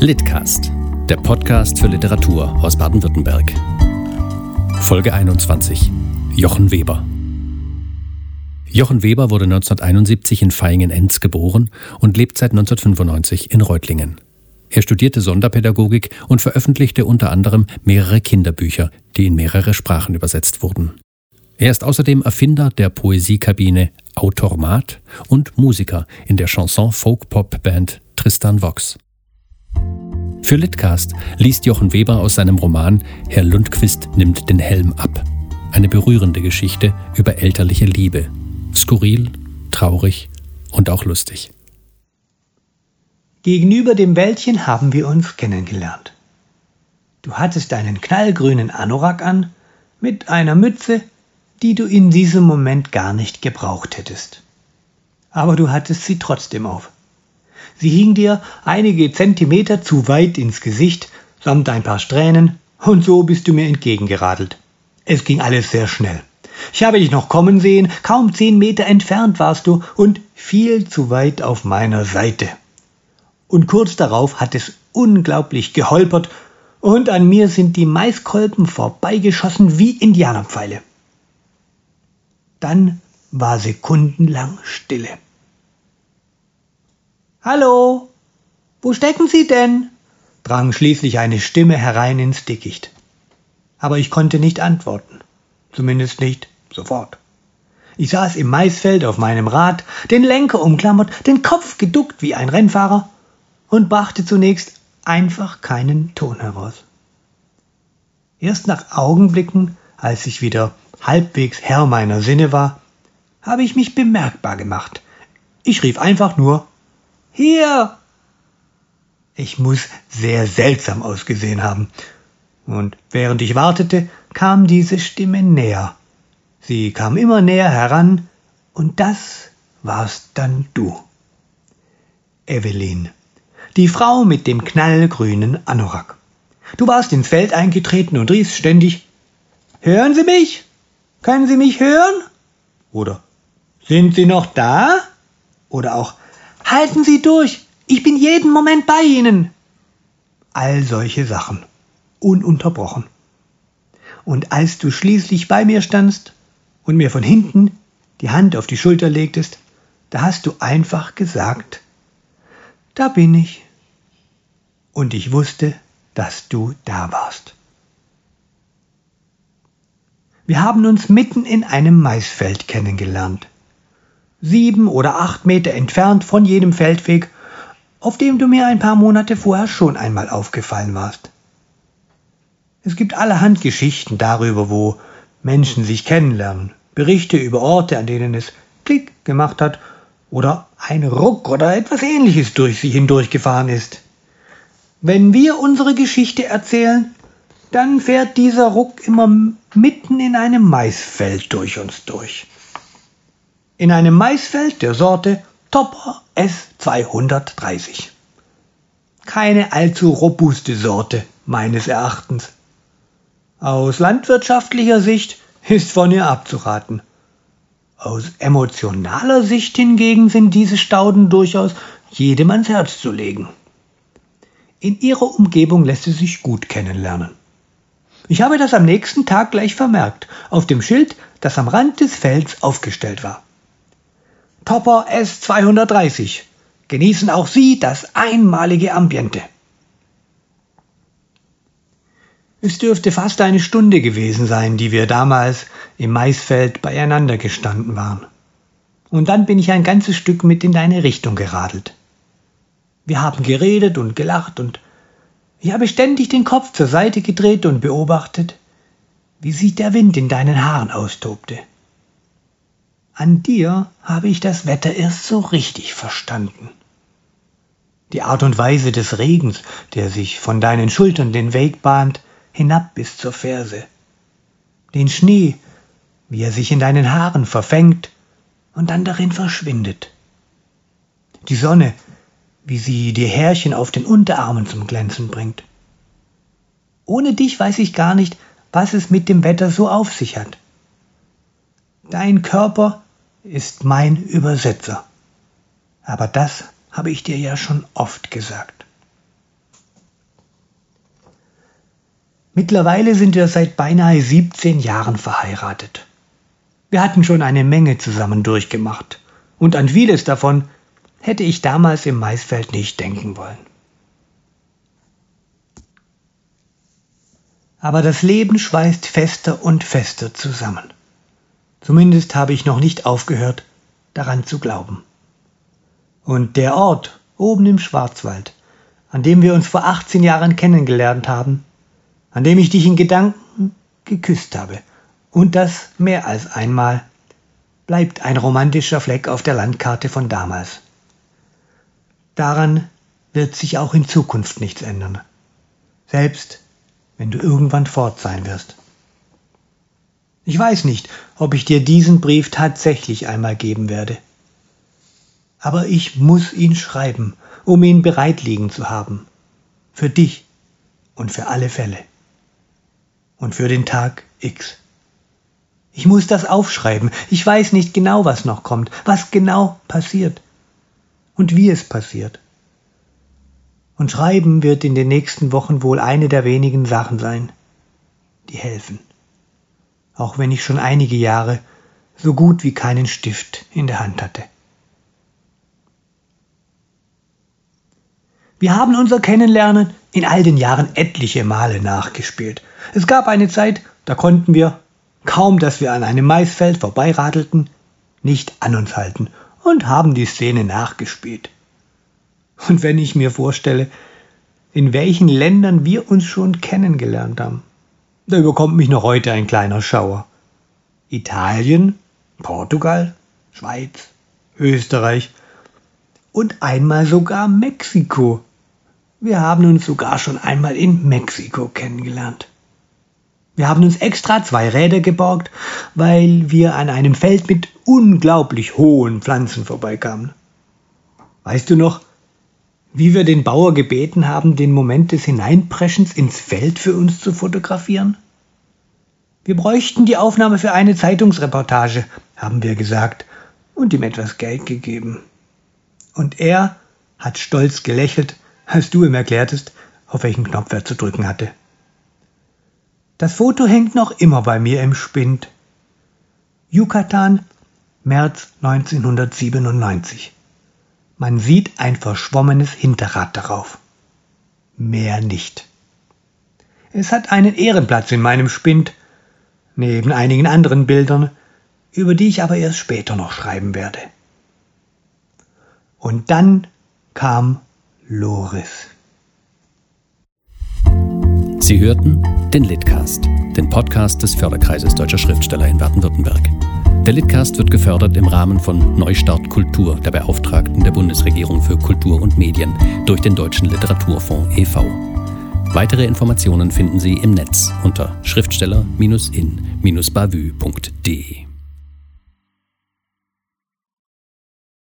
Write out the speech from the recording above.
Litcast, der Podcast für Literatur aus Baden-Württemberg. Folge 21. Jochen Weber. Jochen Weber wurde 1971 in Vaihingen-Enz geboren und lebt seit 1995 in Reutlingen. Er studierte Sonderpädagogik und veröffentlichte unter anderem mehrere Kinderbücher, die in mehrere Sprachen übersetzt wurden. Er ist außerdem Erfinder der Poesiekabine Autormat und Musiker in der Chanson-Folk-Pop-Band Tristan Vox. Für Litcast liest Jochen Weber aus seinem Roman Herr Lundquist nimmt den Helm ab. Eine berührende Geschichte über elterliche Liebe. Skurril, traurig und auch lustig. Gegenüber dem Wäldchen haben wir uns kennengelernt. Du hattest einen knallgrünen Anorak an, mit einer Mütze, die du in diesem Moment gar nicht gebraucht hättest. Aber du hattest sie trotzdem auf. Sie hing dir einige Zentimeter zu weit ins Gesicht, samt ein paar Strähnen, und so bist du mir entgegengeradelt. Es ging alles sehr schnell. Ich habe dich noch kommen sehen, kaum zehn Meter entfernt warst du und viel zu weit auf meiner Seite. Und kurz darauf hat es unglaublich geholpert und an mir sind die Maiskolben vorbeigeschossen wie Indianerpfeile. Dann war sekundenlang Stille. Hallo, wo stecken Sie denn? drang schließlich eine Stimme herein ins Dickicht. Aber ich konnte nicht antworten, zumindest nicht sofort. Ich saß im Maisfeld auf meinem Rad, den Lenker umklammert, den Kopf geduckt wie ein Rennfahrer und brachte zunächst einfach keinen Ton heraus. Erst nach Augenblicken, als ich wieder halbwegs Herr meiner Sinne war, habe ich mich bemerkbar gemacht. Ich rief einfach nur hier! Ich muss sehr seltsam ausgesehen haben. Und während ich wartete, kam diese Stimme näher. Sie kam immer näher heran, und das warst dann du. Evelyn, die Frau mit dem knallgrünen Anorak. Du warst ins Feld eingetreten und riefst ständig Hören Sie mich? Können Sie mich hören? Oder Sind Sie noch da? Oder auch Halten Sie durch, ich bin jeden Moment bei Ihnen. All solche Sachen, ununterbrochen. Und als du schließlich bei mir standst und mir von hinten die Hand auf die Schulter legtest, da hast du einfach gesagt, da bin ich. Und ich wusste, dass du da warst. Wir haben uns mitten in einem Maisfeld kennengelernt sieben oder acht Meter entfernt von jedem Feldweg, auf dem du mir ein paar Monate vorher schon einmal aufgefallen warst. Es gibt allerhand Geschichten darüber, wo Menschen sich kennenlernen, Berichte über Orte, an denen es Klick gemacht hat oder ein Ruck oder etwas ähnliches durch sie hindurchgefahren ist. Wenn wir unsere Geschichte erzählen, dann fährt dieser Ruck immer mitten in einem Maisfeld durch uns durch in einem Maisfeld der Sorte Topper S230. Keine allzu robuste Sorte meines Erachtens. Aus landwirtschaftlicher Sicht ist von ihr abzuraten. Aus emotionaler Sicht hingegen sind diese Stauden durchaus jedem ans Herz zu legen. In ihrer Umgebung lässt sie sich gut kennenlernen. Ich habe das am nächsten Tag gleich vermerkt, auf dem Schild, das am Rand des Felds aufgestellt war. Topper S230. Genießen auch Sie das einmalige Ambiente. Es dürfte fast eine Stunde gewesen sein, die wir damals im Maisfeld beieinander gestanden waren. Und dann bin ich ein ganzes Stück mit in deine Richtung geradelt. Wir haben geredet und gelacht und ich habe ständig den Kopf zur Seite gedreht und beobachtet, wie sich der Wind in deinen Haaren austobte. An dir habe ich das Wetter erst so richtig verstanden. Die Art und Weise des Regens, der sich von deinen Schultern den Weg bahnt, hinab bis zur Ferse. Den Schnee, wie er sich in deinen Haaren verfängt und dann darin verschwindet. Die Sonne, wie sie die Härchen auf den Unterarmen zum Glänzen bringt. Ohne dich weiß ich gar nicht, was es mit dem Wetter so auf sich hat. Dein Körper ist mein Übersetzer. Aber das habe ich dir ja schon oft gesagt. Mittlerweile sind wir seit beinahe 17 Jahren verheiratet. Wir hatten schon eine Menge zusammen durchgemacht, und an vieles davon hätte ich damals im Maisfeld nicht denken wollen. Aber das Leben schweißt fester und fester zusammen. Zumindest habe ich noch nicht aufgehört, daran zu glauben. Und der Ort oben im Schwarzwald, an dem wir uns vor 18 Jahren kennengelernt haben, an dem ich dich in Gedanken geküsst habe, und das mehr als einmal, bleibt ein romantischer Fleck auf der Landkarte von damals. Daran wird sich auch in Zukunft nichts ändern, selbst wenn du irgendwann fort sein wirst. Ich weiß nicht, ob ich dir diesen Brief tatsächlich einmal geben werde. Aber ich muss ihn schreiben, um ihn bereit liegen zu haben. Für dich und für alle Fälle. Und für den Tag X. Ich muss das aufschreiben. Ich weiß nicht genau, was noch kommt, was genau passiert und wie es passiert. Und Schreiben wird in den nächsten Wochen wohl eine der wenigen Sachen sein, die helfen auch wenn ich schon einige Jahre so gut wie keinen Stift in der Hand hatte. Wir haben unser Kennenlernen in all den Jahren etliche Male nachgespielt. Es gab eine Zeit, da konnten wir, kaum dass wir an einem Maisfeld vorbeiradelten, nicht an uns halten und haben die Szene nachgespielt. Und wenn ich mir vorstelle, in welchen Ländern wir uns schon kennengelernt haben, da überkommt mich noch heute ein kleiner Schauer. Italien, Portugal, Schweiz, Österreich und einmal sogar Mexiko. Wir haben uns sogar schon einmal in Mexiko kennengelernt. Wir haben uns extra zwei Räder geborgt, weil wir an einem Feld mit unglaublich hohen Pflanzen vorbeikamen. Weißt du noch, wie wir den Bauer gebeten haben, den Moment des Hineinpreschens ins Feld für uns zu fotografieren? Wir bräuchten die Aufnahme für eine Zeitungsreportage, haben wir gesagt und ihm etwas Geld gegeben. Und er hat stolz gelächelt, als du ihm erklärtest, auf welchen Knopf er zu drücken hatte. Das Foto hängt noch immer bei mir im Spind. Yucatan, März 1997. Man sieht ein verschwommenes Hinterrad darauf. Mehr nicht. Es hat einen Ehrenplatz in meinem Spind, neben einigen anderen Bildern, über die ich aber erst später noch schreiben werde. Und dann kam Loris. Sie hörten den Litcast, den Podcast des Förderkreises Deutscher Schriftsteller in Baden-Württemberg. Der Litcast wird gefördert im Rahmen von Neustart Kultur, der Beauftragten der Bundesregierung für Kultur und Medien, durch den Deutschen Literaturfonds e.V. Weitere Informationen finden Sie im Netz unter schriftsteller-in-bavü.de.